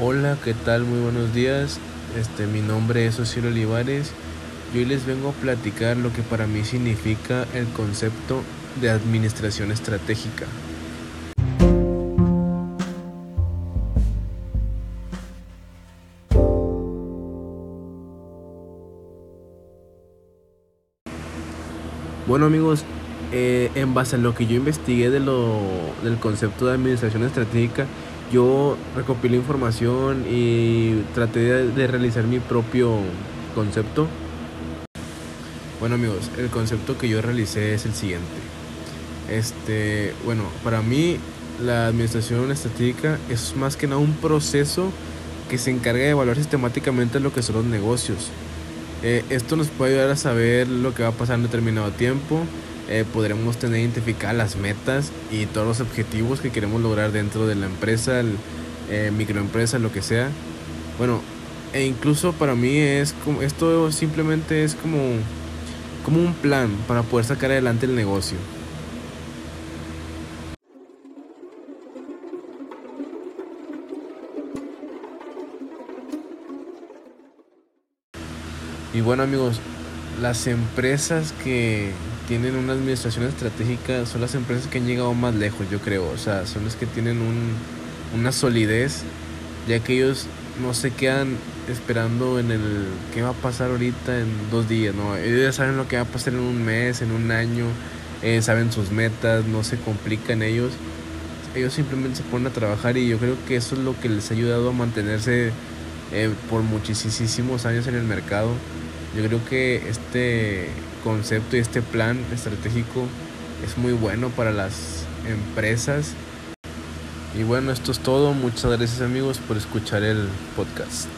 Hola, ¿qué tal? Muy buenos días. Este, mi nombre es Ociel Olivares y hoy les vengo a platicar lo que para mí significa el concepto de administración estratégica. Bueno amigos, eh, en base a lo que yo investigué del concepto de administración estratégica, yo recopilé información y traté de, realizar mi propio concepto. Bueno amigos, el concepto que yo realicé es el siguiente. Este, bueno, para mí la administración estratégica es más que nada un proceso que se encarga de evaluar sistemáticamente lo que son los negocios eh, esto nos puede ayudar a saber lo que va a pasar en determinado tiempo. Eh, podremos tener identificadas las metas y todos los objetivos que queremos lograr dentro de la empresa, el, eh, microempresa, lo que sea. Bueno, e incluso para mí es como, esto simplemente es como, como un plan para poder sacar adelante el negocio. Y bueno amigos, las empresas que tienen una administración estratégica son las empresas que han llegado más lejos, yo creo. O sea, son las que tienen un, una solidez, ya que ellos no se quedan esperando en el qué va a pasar ahorita en dos días, ¿no? Ellos ya saben lo que va a pasar en un mes, en un año, eh, saben sus metas, no se complican ellos. Ellos simplemente se ponen a trabajar y yo creo que eso es lo que les ha ayudado a mantenerse eh, por muchísimos años en el mercado. Yo creo que este concepto y este plan estratégico es muy bueno para las empresas. Y bueno, esto es todo. Muchas gracias amigos por escuchar el podcast.